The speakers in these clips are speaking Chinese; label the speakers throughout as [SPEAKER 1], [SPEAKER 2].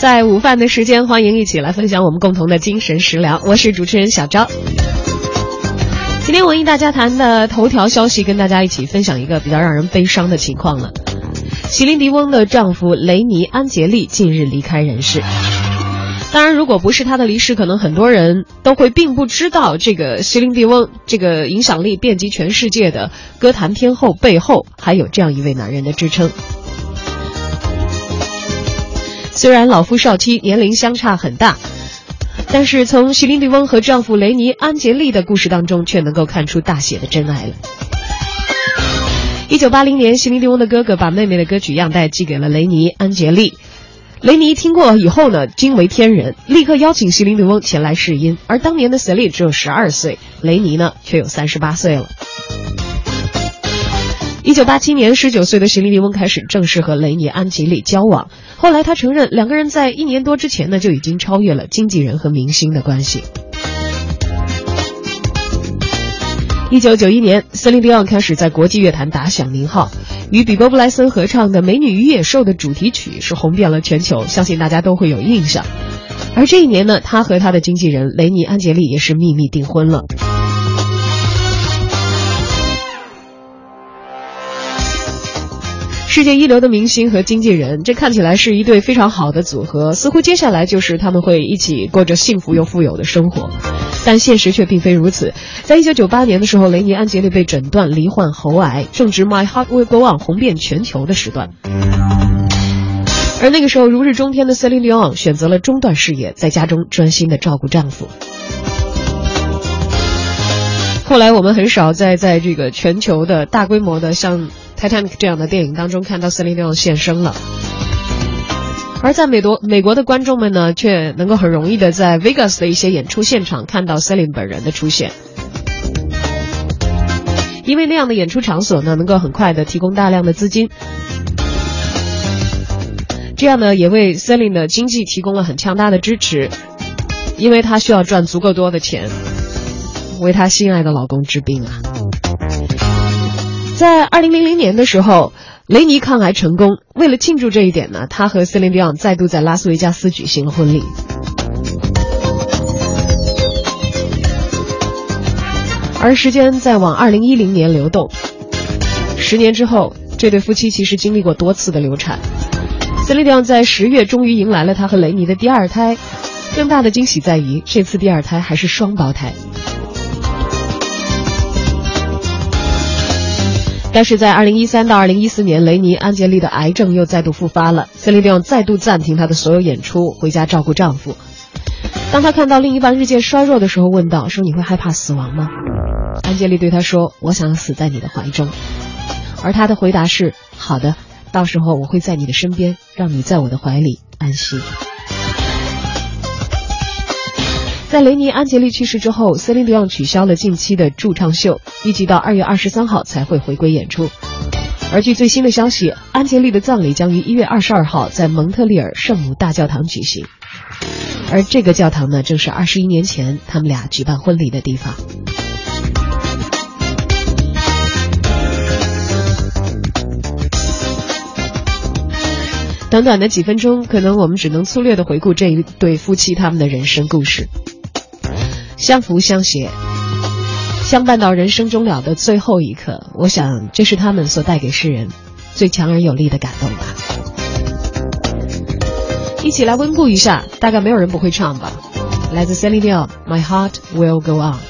[SPEAKER 1] 在午饭的时间，欢迎一起来分享我们共同的精神食粮。我是主持人小昭。今天文艺大家谈的头条消息，跟大家一起分享一个比较让人悲伤的情况了。席琳迪翁的丈夫雷尼安杰利近日离开人世。当然，如果不是他的离世，可能很多人都会并不知道这个席琳迪翁这个影响力遍及全世界的歌坛天后背后还有这样一位男人的支撑。虽然老夫少妻，年龄相差很大，但是从席琳迪翁和丈夫雷尼安杰利的故事当中，却能够看出大写的真爱了。一九八零年，席琳迪翁的哥哥把妹妹的歌曲样带寄给了雷尼安杰利，雷尼听过以后呢，惊为天人，立刻邀请席琳迪翁前来试音。而当年的塞莉只有十二岁，雷尼呢却有三十八岁了。一九八七年，十九岁的席琳迪翁开始正式和雷尼安吉利交往。后来他承认，两个人在一年多之前呢就已经超越了经纪人和明星的关系。一九九一年，森林迪奥开始在国际乐坛打响名号，与比伯·布莱森合唱的《美女与野兽》的主题曲是红遍了全球，相信大家都会有印象。而这一年呢，他和他的经纪人雷尼安杰利也是秘密订婚了。世界一流的明星和经纪人，这看起来是一对非常好的组合，似乎接下来就是他们会一起过着幸福又富有的生活，但现实却并非如此。在一九九八年的时候，雷尼安杰利被诊断罹患喉癌，正值《My Heart Will Go On》红遍全球的时段。而那个时候，如日中天的 Celine Dion 选择了中断事业，在家中专心的照顾丈夫。后来，我们很少再在这个全球的大规模的像。Titanic 这样的电影当中看到 Celine Dion 现身了，而在美国美国的观众们呢，却能够很容易的在 Vegas 的一些演出现场看到 Celine 本人的出现，因为那样的演出场所呢，能够很快的提供大量的资金，这样呢，也为 Celine 的经济提供了很强大的支持，因为她需要赚足够多的钱，为她心爱的老公治病啊。在二零零零年的时候，雷尼抗癌成功。为了庆祝这一点呢，他和森林迪昂再度在拉斯维加斯举行了婚礼。而时间在往二零一零年流动，十年之后，这对夫妻其实经历过多次的流产。森林迪昂在十月终于迎来了他和雷尼的第二胎，更大的惊喜在于这次第二胎还是双胞胎。但是在二零一三到二零一四年，雷尼安杰利的癌症又再度复发了。森林迪昂再度暂停她的所有演出，回家照顾丈夫。当她看到另一半日渐衰弱的时候，问道：“说你会害怕死亡吗？”安杰利对她说：“我想要死在你的怀中。”而他的回答是：“好的，到时候我会在你的身边，让你在我的怀里安息。”在雷尼安杰利去世之后，森林迪昂取消了近期的驻唱秀，预计到二月二十三号才会回归演出。而据最新的消息，安杰利的葬礼将于一月二十二号在蒙特利尔圣母大教堂举行，而这个教堂呢，正是二十一年前他们俩举办婚礼的地方。短短的几分钟，可能我们只能粗略的回顾这一对夫妻他们的人生故事。相扶相携，相伴到人生终了的最后一刻，我想这是他们所带给世人最强而有力的感动吧。一起来温故一下，大概没有人不会唱吧。来自 Celine Dion，My Heart Will Go On。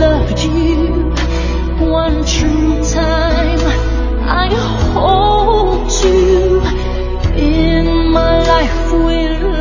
[SPEAKER 2] Loved you one true time. I hold you in my life will